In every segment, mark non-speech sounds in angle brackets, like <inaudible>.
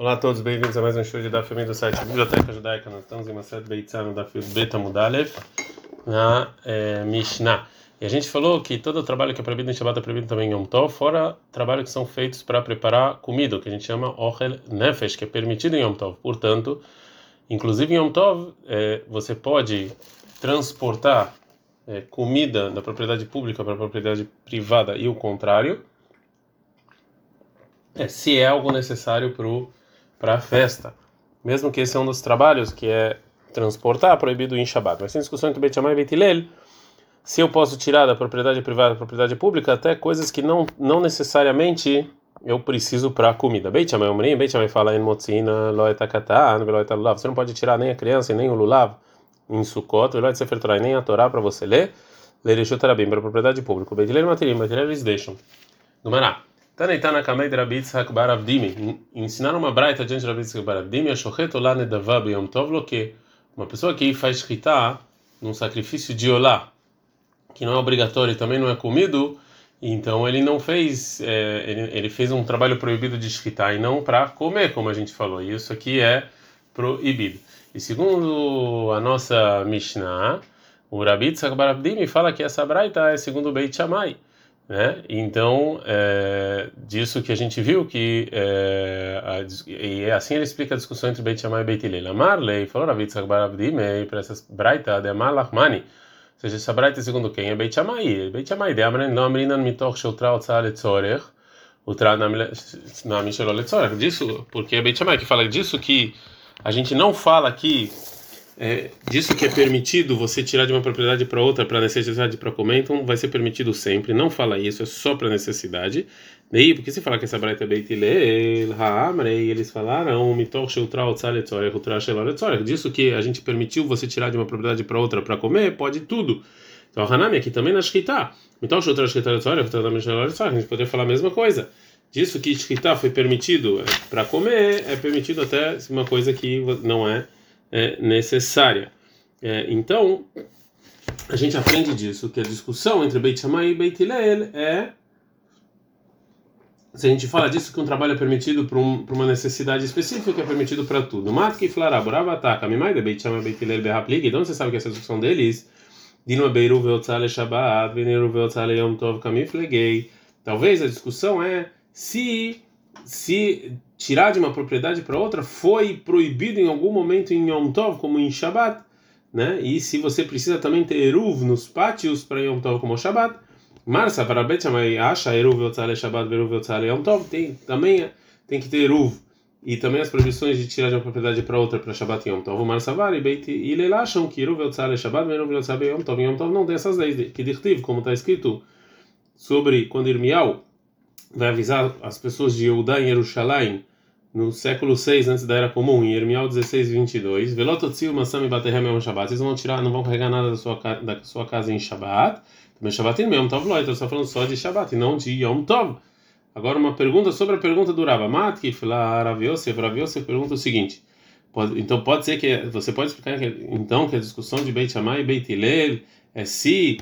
Olá a todos, bem-vindos a mais um show de família do site Biblioteca Judaica. Nós estamos em uma série Beitzah no Dafio Beta Mudalev, na é, Mishnah. E a gente falou que todo o trabalho que é proibido em Shabbat é proibido também em Yom Tov, fora trabalho que são feitos para preparar comida, que a gente chama Ochel Nefesh, que é permitido em Yom Tov. Portanto, inclusive em Yom Tov, é, você pode transportar é, comida da propriedade pública para a propriedade privada e o contrário, se é algo necessário para o para a festa. Mesmo que esse é um dos trabalhos que é transportar proibido em Shabbat. Mas tem discussão entre Beit Shammai e Beit se eu posso tirar da propriedade privada da propriedade pública até coisas que não não necessariamente eu preciso para comida. Beit Shammai Omrim, Beit fala em Motzina, Loetakatá, Loetalulav. Você não pode tirar nem a criança nem o lulav em Sukkot, Veloet Sefer Torah, nem a Torá para você ler. Lereshut Arabim, para propriedade pública. Beit Hillel Matirim, Beit Hillel eles deixam. Gumará. Taneitana Kamei de Rabi Yitzhak Bar Avdimi. Ensinaram uma braita diante de Rabi Yitzhak Bar Avdimi, Ashochet Olá Nedavá Beyom Tov que uma pessoa que faz shkita num sacrifício de olá, que não é obrigatório e também não é comido, então ele não fez, é, ele, ele, fez um trabalho proibido de shkita e não para comer, como a gente falou. E isso aqui é proibido. E segundo a nossa Mishnah, o Bar Avdimi fala que essa braita é segundo o Beit Shammai. Né? Então, é, disso que a gente viu que é, a, e assim ele explica a discussão entre Beit Shammai e Beit Hillel. Amarlei falou Rav Yitzhak bar Abdimei para essa braita de Malachmani. Ou seja, essa braita segundo quem? É Beit Shammai. Beit Shammai de Amren lo amrinan mitoch sheutra otzah letzorech na mishelo letzorech. Disso, porque é Beit Shammai que fala disso que a gente não fala aqui é, disso que é permitido você tirar de uma propriedade para outra para necessidade para comer, então vai ser permitido sempre. Não fala isso, é só para necessidade. Daí, porque se falar que essa braita é Beit Hillel, Ha'amrei, eles falaram, disso que a gente permitiu você tirar de uma propriedade para outra para comer, pode tudo. Então, Hanami aqui também na Shkita. Sheloretzorech, a gente poderia falar a mesma coisa. Disso que Shkita foi permitido é, para comer, é permitido até uma coisa que não é é, necessária. É, então, a gente aprende disso, que a discussão entre Beit Shammai e Beit Hillel é se a gente fala disso que um trabalho é permitido para um, uma necessidade específica, é permitido para tudo. Matki Flará, Boravatá, Kamimai de Beit Shammai Beit Hillel Behaplig, então você sabe que essa discussão deles, Dino Beiru Veotzale Shabbat, Veneru Veotzale Yom Tov Kamiflegei. Talvez a discussão é se se tirar de uma propriedade para outra foi proibido em algum momento em Yom Tov, como em Shabbat, né? E se você precisa também ter eruv nos pátios para Yom Tov, como Shabbat, Marsa para Bet Shammai acha eruv yotzale Shabbat, eruv yotzale Yom Tov, tem também tem que ter eruv e também as proibições de tirar de uma propriedade para outra para Shabbat e Yom Tov. Marsa var e Beit Hillel acham que eruv yotzale Shabbat, eruv yotzale Yom Tov, Yom Tov não tem essas leis que dirtiv, como está escrito sobre quando Irmial vai avisar as pessoas de Yehudá em Jerusalém no século 6 antes da era comum, em Irmial 16, 22, Velototziu Masami Baterem Yom Shabbat, eles vão tirar, não vão carregar nada da sua, da sua casa em Shabbat, também Shabbat em Yom Tov Loi, então está falando só de Shabbat e não de Yom Tov. Agora uma pergunta sobre a pergunta do Rava Matki, Rav Yosef, Rav Yosef pergunta o seguinte, pode, então pode ser que, você pode explicar que, então que a discussão de Beit Shammai e Beit Hillel é se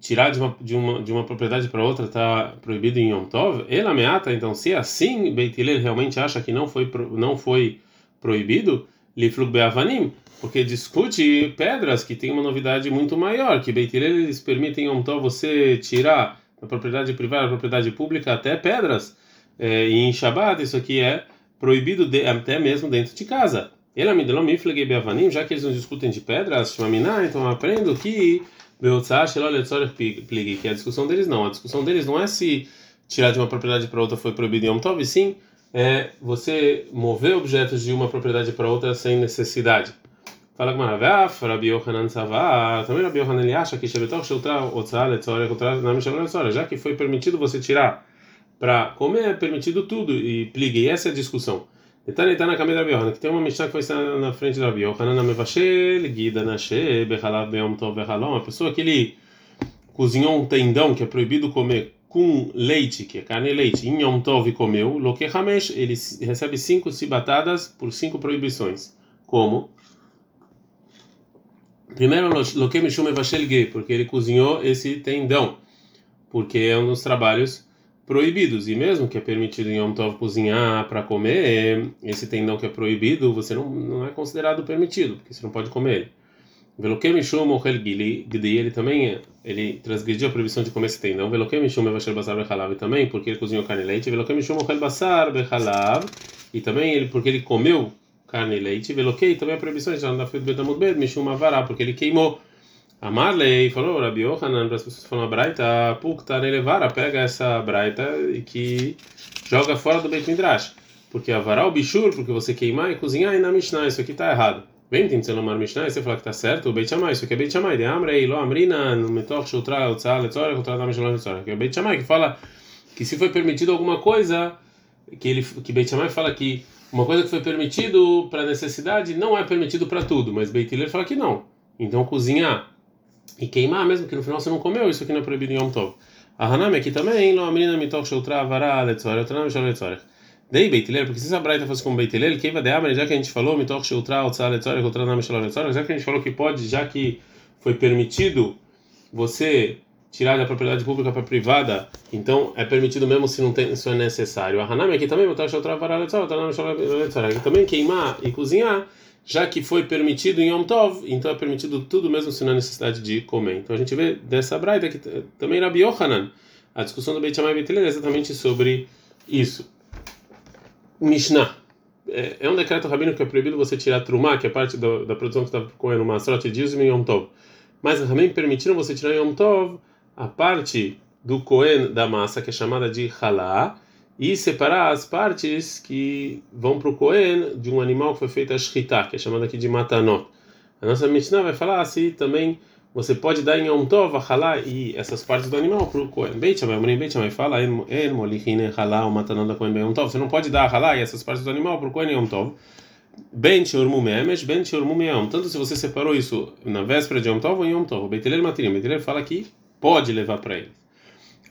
tirar de uma, de uma, de uma propriedade para outra está proibido em Yom Tov, ela ameaça, então se é assim Beit realmente acha que não foi, não foi proibido, Liflug Be'avanim, porque discute pedras que tem uma novidade muito maior, que Beit eles permitem em Yom Tov você tirar da propriedade privada, da propriedade pública até pedras, é, e em Shabbat isso aqui é proibido de, até mesmo dentro de casa. Ela me deu Be'avanim, já que eles não discutem de pedras, então aprendo que que a discussão deles não. A discussão deles não é se tirar de uma propriedade para outra foi proibido em Yom Tov, sim é você mover objetos de uma propriedade para outra sem necessidade. Fala com Maravaf, Rabi Yohanan Savá, também Rabi Yohanan ele acha que já que foi permitido você tirar para comer, é permitido tudo, e pligue, essa é a discussão. Então ele está na caminho da Rabi que tem uma Mishnah que foi estar na frente da Rabi Yohanan Mevashel, Gida Nashe, Bechalav Beom Tov Bechalom, uma pessoa que ele cozinhou um tendão que é proibido comer com leite, que é carne e leite, em Yom Tov comeu, Loke Hamesh, ele recebe cinco cibatadas por cinco proibições. Como? Primeiro, Loke Mishum Mevashel Ge, porque ele cozinhou esse tendão, porque é um dos trabalhos proibidos. E mesmo que é permitido em Yom Tov cozinhar para comer, esse tendão que é proibido, você não, não é considerado permitido, porque você não pode comer ele. Veloquem Mishum Ochel Gili, ele também ele transgrediu a proibição de comer esse tendão. Veloquem Mishum Evasher Basar Bechalav também, porque ele cozinhou carne e leite. Veloquem Mishum Ochel Basar Bechalav, e também ele, porque ele comeu carne e leite. Veloquei também a proibição de da Fid Betamud Bed Mishum Avará, porque ele queimou. A Marley falou, Rabi Yohanan, para as pessoas falam a Braita, Puktar elevara, pega essa Braita e que joga fora do Beit Midrash. Porque avará o bichur, porque você queimar e cozinhar e na Mishnah, isso aqui está errado. Vem, tem Tzelomar Mishnah, e você fala que está certo, o Beit Shammai, isso aqui é Beit Shammai, de Amrei, Lo Amrina, no Metoch, Shutra, Shalom, Letzorah, que é o Beit Shammai, que fala que se foi permitido alguma coisa, que ele que Beit Shammai fala que uma coisa que foi permitido para necessidade não é permitido para tudo, mas Beit Hillel fala que não. Então cozinhar e queimar, mesmo que no final você não comeu, isso aqui não é proibido em Yom Tov. A Hanami aqui também, Lo Amrina, Metoch, Shutra, Vará, Letzorah, Utzah, Dam Shalom, Letzorah. Dei Beitiler, porque se essa braita fosse como Beitiler, quem vai dar, já que a gente falou, Mitoch Sheutra, Otzar, Letzor, Rotra, Namishal, Letzor, já que a gente falou que pode, já que foi permitido você tirar da propriedade pública para privada, então é permitido mesmo se não tem, isso é necessário. A Hanami aqui também, aqui também queimar e cozinhar, já que foi permitido em Yom Tov, então é permitido tudo mesmo se não há necessidade de comer. Então a gente vê dessa braita que também Rabi Yohanan, a discussão do Beit Shammai Beitiler é exatamente sobre isso. Mishnah. É, é um decreto rabino que é proibido você tirar trumá, que é parte do, da produção que está comendo masrot e dízimo em Yom Tov. Mas também permitiram você tirar em Yom Tov a parte do coen da massa, que é chamada de halá, e separar as partes que vão para o coen de um animal que foi feito a shkita, que é chamada aqui de matanot. A nossa Mishnah vai falar assim também você pode dar em Yom Tov, halá e essas partes do animal para o Kohen. Beit Shammai, Morim Beit Shammai fala, En Molichine halá o matanão da Kohen Yom Tov. Você não pode dar halá e essas partes do animal para o Kohen Yom Tov. Ben Shurmu Memesh, Ben. Tanto se você separou isso na véspera de Yom Tov ou em Yom Tov. Beit Hillel Matirim. Beit fala que pode levar para ele.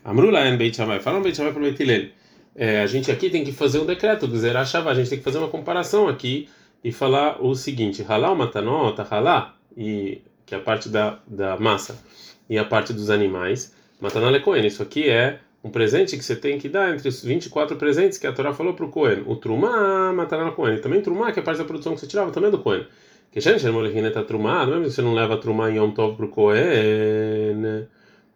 Amrula En Beit Shammai. Fala um Beit Shammai para Beit Hillel. É, a gente aqui tem que fazer um decreto do Zerah Shavá. A gente tem que fazer uma comparação aqui e falar o seguinte: halá o matanot, halá e que é a parte da, da massa, e a parte dos animais. Matanale Cohen, isso aqui é um presente que você tem que dar entre os 24 presentes que a Torá falou para o Cohen. O Trumá, Matanale Cohen. Também Trumá, que é a parte da produção que você tirava, também é do Cohen. Que gente, a está Trumá, mesmo se você não leva Trumá em Yom Tov para o Cohen.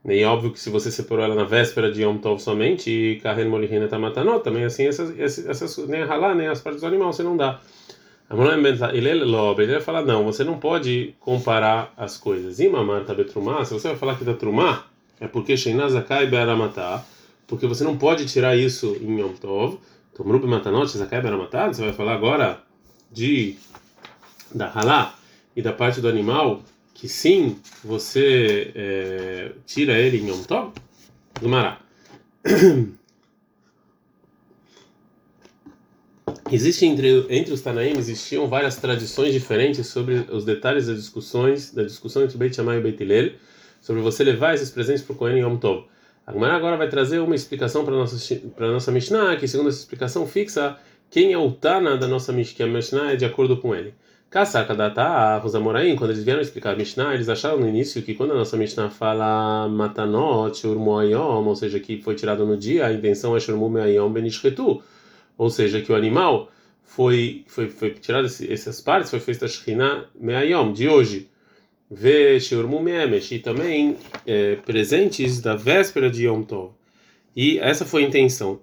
E é óbvio que se você separou ela na véspera de Yom Tov somente, e Karen Molihina está matando, também assim, essas, essas, nem a nem as partes do animal você não dá. Ele vai falar, não, você não pode comparar as coisas. Imamar tabetrumá, se você vai falar que da trumá, é porque Sheinazakai be'aramatá, porque você não pode tirar isso em Yom Tov. Tomrubi matanot, Zakai be'aramatá, você vai falar agora de da halá e da parte do animal, que sim, você é, tira ele em Yom Tov? Gumará. <clears throat> Existe entre, entre os Tanaim existiam várias tradições diferentes sobre os detalhes das discussões da discussão entre Beit Shammai e Beit Hillel sobre você levar esses presentes para o Kohen Yom Tov. A Gemara agora vai trazer uma explicação para nossa para nossa Mishnah, que segundo essa explicação fixa quem é o Tana da nossa Mishnah, que a Mishnah é de acordo com ele. Kassaka data Rosamoraim, quando eles vieram explicar a Mishnah, eles acharam no início que quando a nossa Mishnah fala Matanot, Urmoayom, ou seja, que foi tirado no dia, a intenção é Shurmu Meayom Benishretu ou seja, que o animal foi foi, foi tirado essas partes, foi feita Shekhinah Meayom, de hoje. Ve Sheurmu Meemesh, e também é, presentes da véspera de Yom Tov. E essa foi a intenção.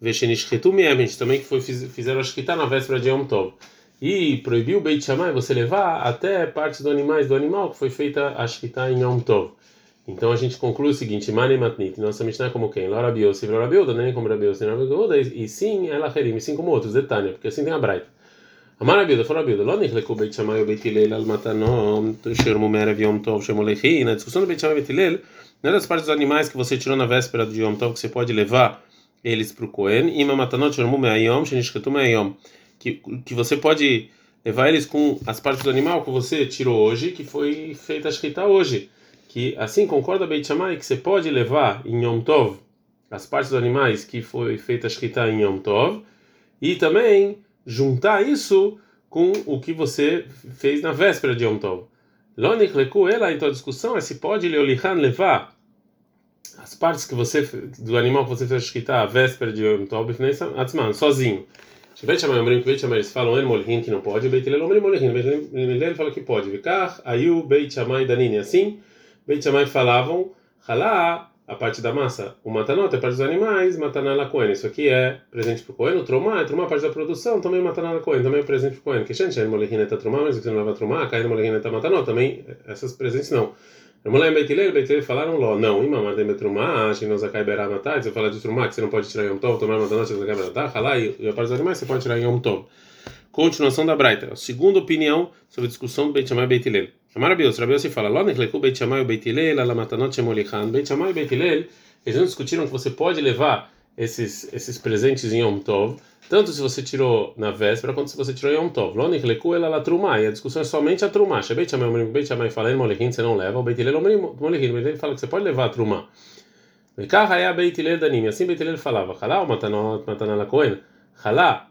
Ve Shenishchetu Meemesh, também que foi, fizeram a Shekhinah na véspera de Yom Tov. E proibiu o Beit Shammai você levar até partes do animais do animal que foi feita a Shekhinah em Yom Tov. Então a gente conclui o seguinte: Mane Matnit, nossa Mishnah é como quem? Laura Biose, Laura Biuda, nem como Rabiose, Rabiuda, e sim ela Herim, e sim como outros, detalhe, porque assim tem a Braita. Amar Rabiuda, fora Rabiuda, Lo Nichleku Beit Shammai, Beit Hillel, Al Matanom, Shermu Merev Yom Tov, Shemolechi, na discussão do Beit Shammai e Beit Hillel, não é das partes dos animais que você tirou na véspera de Yom Tov que você pode levar eles para o Kohen, Ima Matanot, Shermu Meayom, Shenishketu Meayom, que que você pode levar eles com as partes do animal que você tirou hoje, que foi feita a Shkita hoje que assim concorda Beit Shammai que você pode levar em Yom Tov as partes dos animais que foi feita a escrita em Yom Tov e também juntar isso com o que você fez na véspera de Yom Tov. Lonik leku ela, então a discussão é se pode Leolihan levar as partes que você do animal que você fez escrita a véspera de Yom Tov Atzman, sozinho. Beit Shammai Omrim, Beit Shammai eles falam En Molhin que não pode, Beit Hillel Omrim Molhin, Beit Hillel fala que pode. Vikar, Ayu, Beit Shammai Danini, assim, Beit Shammai falavam, Halá, a parte da massa, o matanot é parte dos animais, mataná la Cohen, isso aqui é presente para o Cohen, o tromá é tromá parte da produção, também mataná la Cohen, também é presente para o Cohen. Que gente, é tromá, mas você não leva tromá, Molhin é matanot, também essas presentes não. Mulher Beitilel, Beitilel falaram Ló, não, Imam Adem Betrumá, Shinozakai Beramatai, você fala de Trumá, que você não pode tirar Yom Tov, tomar Matanot, Shinozakai Beramatai, Halá e a parte dos animais você pode tirar Yom Tov. Continuação da Braita, segunda opinião sobre a discussão do Beit Shammai e Beit Hillel. Chamar Rabios, Rabios se fala, Ló Nechleku Beit Shammai e Beit Hillel, Ala Matanot Shemolichan, Beit Shammai e Beit Hillel, eles não discutiram que você pode levar esses, esses presentes em Yom Tov, tanto se você tirou na véspera quanto se você tirou em Yom Tov. Lonik leku ela la trumá, e a discussão é somente a trumá. Shebeit chamai omrim, beit chamai fala em molequim, você não leva, o beit hillel omrim, molequim, beit fala que você pode levar a trumá. Vekah é a beit hillel danim, assim beit hillel falava, halá o matanot, matanala kohen, halá,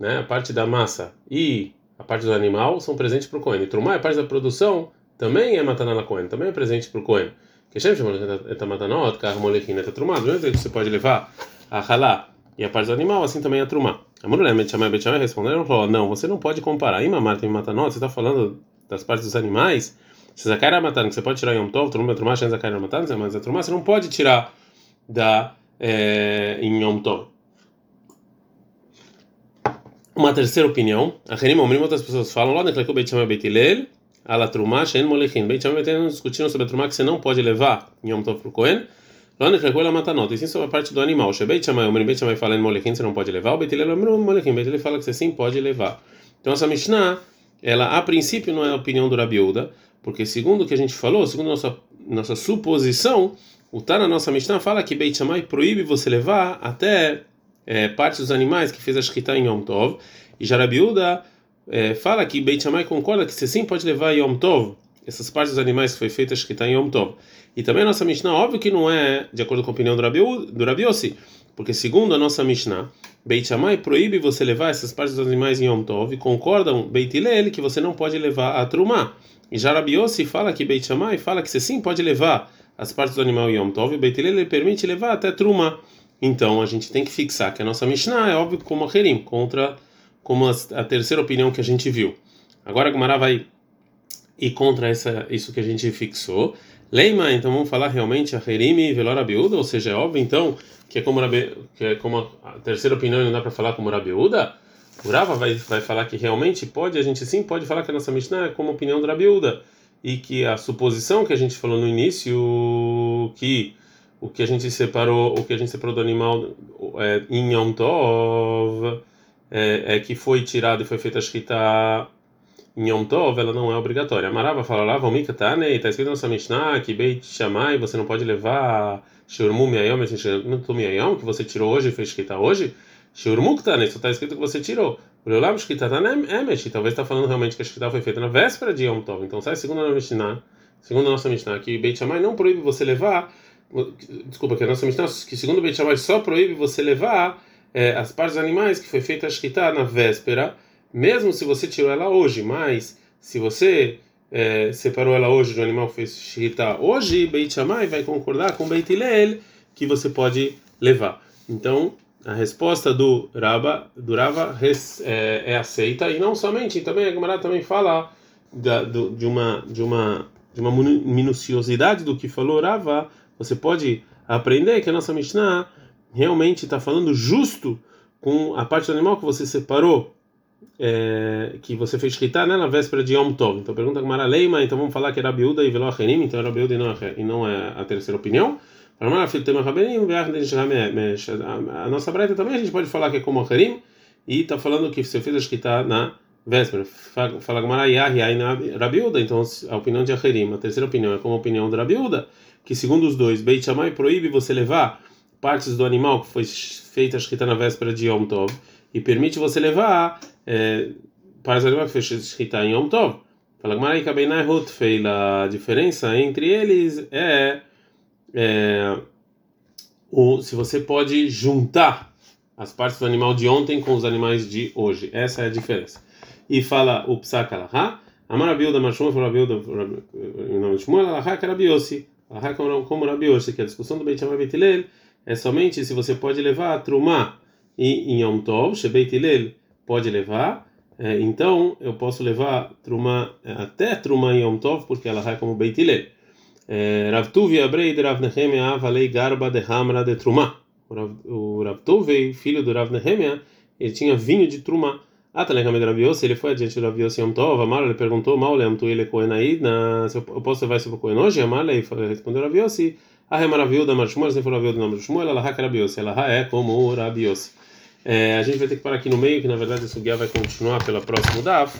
né, a parte da massa e a parte do animal são presentes para o kohen. E trumá, a parte da produção, também é matanala kohen, também é presente para o kohen. Que Shem chama eta matanot, kar molequim, eta trumá, do mesmo jeito que você pode levar a halá e a parte do animal, assim também a trumá. A mulher Betchamai Betchamai responderam falou, não, você não pode comparar. Ima Marta e Matanot, você está falando das partes dos animais? Se Zakai era matando, você pode tirar Yom Tov, Trumá, Trumá, Shen Zakai era matando, mas a Trumá você não pode tirar da, é, em Yom Tov. Uma terceira opinião, a Renim Omrim, outras pessoas falam, lá no Beit Shammai Beit Hillel, Ala Trumá, Shen Molechin. Beit discutindo sobre a Trumá que você não pode levar em Yom Tov para o Cohen, Lá no Krekul mata nota, e sim sobre a parte do animal. Shebeit chamai, o Beit chamai fala em molequim, você não pode levar, o Beit Hillel molequim, Beit Hillel fala que você sim pode levar. Então essa Mishnah, ela a princípio não é a opinião do Rabiuda, porque segundo o que a gente falou, segundo nossa nossa suposição, o Tá na nossa Mishnah fala que Beit Shammai proíbe você levar até é, partes dos animais que fez a Shkita em Yom Tov, e Jarabiuda é, fala que Beit Shammai concorda que você sim pode levar Yom Tov, essas partes dos animais que foi feita Shkita em Yom Tov. E também a nossa Mishnah, óbvio que não é de acordo com a opinião do Rabi, Yossi, porque segundo a nossa Mishnah, Beit Shammai proíbe você levar essas partes dos animais em Yom Tov, e concordam Beit Hillel que você não pode levar a Trumá. E já Rabi Yossi fala que Beit Shammai fala que você sim pode levar as partes do animal em Yom Tov, e Beit Hillel permite levar até Trumá. Então a gente tem que fixar que a nossa Mishnah é óbvio como a Herim, contra como a, a terceira opinião que a gente viu. Agora a Gemara vai ir contra essa, isso que a gente fixou. Leima, então vamos falar realmente a Herimi Velora Biúda, ou seja, é óbvio então que é como, Rabi, que é como a terceira opinião não dá para falar como Rabiúda. O Rava vai, vai falar que realmente pode, a gente sim pode falar que a nossa Mishnah é como opinião do Rabiúda e que a suposição que a gente falou no início que o que a gente separou, o que a gente separou do animal é, em Yom Tov é, é, que foi tirado e foi feita a escrita em Yom Tov, ela não é obrigatória. Amarava fala lá, Vomika Tane, está escrito na nossa Mishnah que Beit Shammai, você não pode levar Shurmu Miayom, que você tirou hoje e fez escrita hoje. Shurmu Tane, isso está escrito que você tirou. O Leolam Shkita Tane Emesh, talvez está falando realmente que a escrita foi feita na véspera de Yom Tov. Então sai segundo a Mishnah, segundo a nossa Mishnah, que Beit Shammai não proíbe você levar, desculpa, que a nossa Mishnah, que segundo Beit Shammai só proíbe você levar é, as partes animais que foi feita a escrita na véspera mesmo se você tirou ela hoje, mas se você é, separou ela hoje do animal fez shita hoje, Beit Shammai vai concordar com Beit Hillel que você pode levar. Então, a resposta do Raba, do Rava é, é, aceita e não somente, também a Gemara também fala da, do, de uma de uma de uma minuciosidade do que falou Rava, você pode aprender que a nossa Mishnah realmente está falando justo com a parte do animal que você separou é, que você fez escrita né, na véspera de Yom Tov. Então pergunta Gamara Leima, então vamos falar que era Biúda e Velo Achenim, então era Biúda e não, e não é a terceira opinião. A nossa breta também a gente pode falar que é como Acherim e está falando que você fez a escrita na véspera. Fala Gamara Yahi na Rabiúda, então a opinião de Acherim, a terceira opinião é como a opinião de Rabiúda, que segundo os dois, Beit Shammai proíbe você levar partes do animal que foi feita a escrita na véspera de Yom Tov e permite você levar é, para animais que fez escrita em Yom Tov. Fala Gmarai Kabeinai Hutfeila. A diferença entre eles é, é o, se você pode juntar as partes do animal de ontem com os animais de hoje. Essa é a diferença. E fala o Psak Alaha. Amar Abilda Mashuma falou Abilda em nome de Shmuel Alaha Biossi. Alahá como Rabi Yossi, que a discussão do Beit Shammai é somente se você pode levar a trumá em Yom Tov, Shebeit Hillel pode levar, é, então eu posso levar trumá até trumá em Yom Tov, porque ela é como Beit Hillel. É, Rav Tuvi de Rav Nehemia Avalei Garba de Hamra de Trumá. O Rav Tuvi, filho do Rav Nehemia, ele tinha vinho de Trumá. Atalekam de Rav Yossi, ele foi adiante do Rav Yossi Yom Tov, Amar, ele perguntou, Maulem tu ele Kohen Aid, eu posso levar isso para o Kohen hoje? Amar, ele respondeu Ah, é maravilhoso da Marshmuel, se for maravilhoso da Marshmuel, ela é Rabi Yossi, ela é como o Rabi Yossi. É, a gente vai ter que parar aqui no meio, que na verdade esse guia vai continuar pela próxima DAF.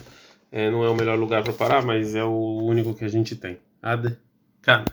É, não é o melhor lugar para parar, mas é o único que a gente tem. Ad, cara.